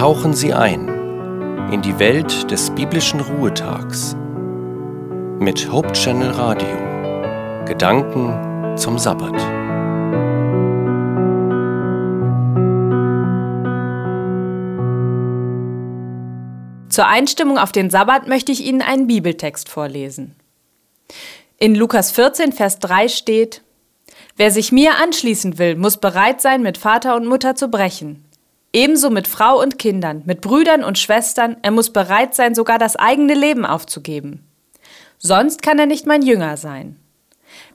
tauchen Sie ein in die Welt des biblischen Ruhetags mit Hope Channel Radio. Gedanken zum Sabbat. Zur Einstimmung auf den Sabbat möchte ich Ihnen einen Bibeltext vorlesen. In Lukas 14, Vers 3 steht, Wer sich mir anschließen will, muss bereit sein, mit Vater und Mutter zu brechen. Ebenso mit Frau und Kindern, mit Brüdern und Schwestern, er muss bereit sein, sogar das eigene Leben aufzugeben. Sonst kann er nicht mein Jünger sein.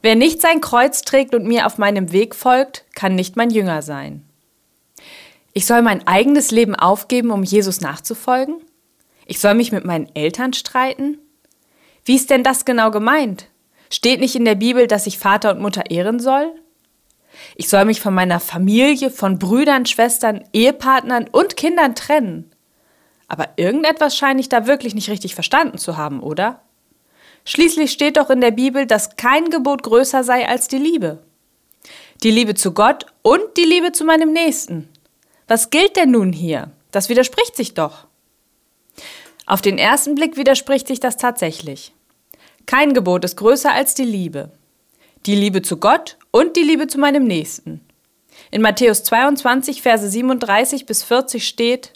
Wer nicht sein Kreuz trägt und mir auf meinem Weg folgt, kann nicht mein Jünger sein. Ich soll mein eigenes Leben aufgeben, um Jesus nachzufolgen? Ich soll mich mit meinen Eltern streiten? Wie ist denn das genau gemeint? Steht nicht in der Bibel, dass ich Vater und Mutter ehren soll? Ich soll mich von meiner Familie, von Brüdern, Schwestern, Ehepartnern und Kindern trennen. Aber irgendetwas scheine ich da wirklich nicht richtig verstanden zu haben, oder? Schließlich steht doch in der Bibel, dass kein Gebot größer sei als die Liebe. Die Liebe zu Gott und die Liebe zu meinem Nächsten. Was gilt denn nun hier? Das widerspricht sich doch. Auf den ersten Blick widerspricht sich das tatsächlich. Kein Gebot ist größer als die Liebe. Die Liebe zu Gott und die Liebe zu meinem Nächsten. In Matthäus 22, Verse 37 bis 40 steht,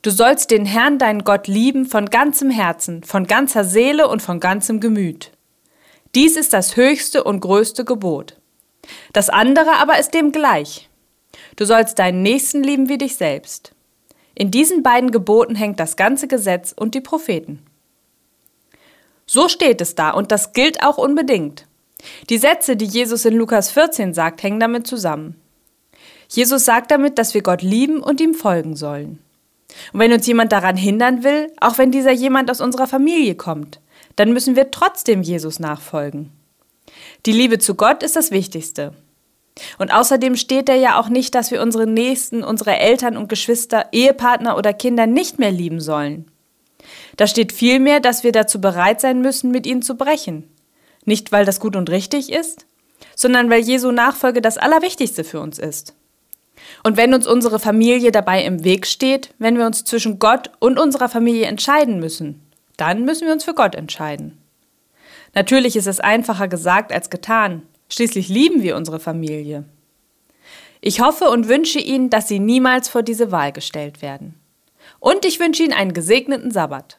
Du sollst den Herrn, deinen Gott, lieben von ganzem Herzen, von ganzer Seele und von ganzem Gemüt. Dies ist das höchste und größte Gebot. Das andere aber ist dem gleich. Du sollst deinen Nächsten lieben wie dich selbst. In diesen beiden Geboten hängt das ganze Gesetz und die Propheten. So steht es da und das gilt auch unbedingt. Die Sätze, die Jesus in Lukas 14 sagt, hängen damit zusammen. Jesus sagt damit, dass wir Gott lieben und ihm folgen sollen. Und wenn uns jemand daran hindern will, auch wenn dieser jemand aus unserer Familie kommt, dann müssen wir trotzdem Jesus nachfolgen. Die Liebe zu Gott ist das Wichtigste. Und außerdem steht er ja auch nicht, dass wir unsere Nächsten, unsere Eltern und Geschwister, Ehepartner oder Kinder nicht mehr lieben sollen. Da steht vielmehr, dass wir dazu bereit sein müssen, mit ihnen zu brechen. Nicht, weil das gut und richtig ist, sondern weil Jesu Nachfolge das Allerwichtigste für uns ist. Und wenn uns unsere Familie dabei im Weg steht, wenn wir uns zwischen Gott und unserer Familie entscheiden müssen, dann müssen wir uns für Gott entscheiden. Natürlich ist es einfacher gesagt als getan. Schließlich lieben wir unsere Familie. Ich hoffe und wünsche Ihnen, dass Sie niemals vor diese Wahl gestellt werden. Und ich wünsche Ihnen einen gesegneten Sabbat.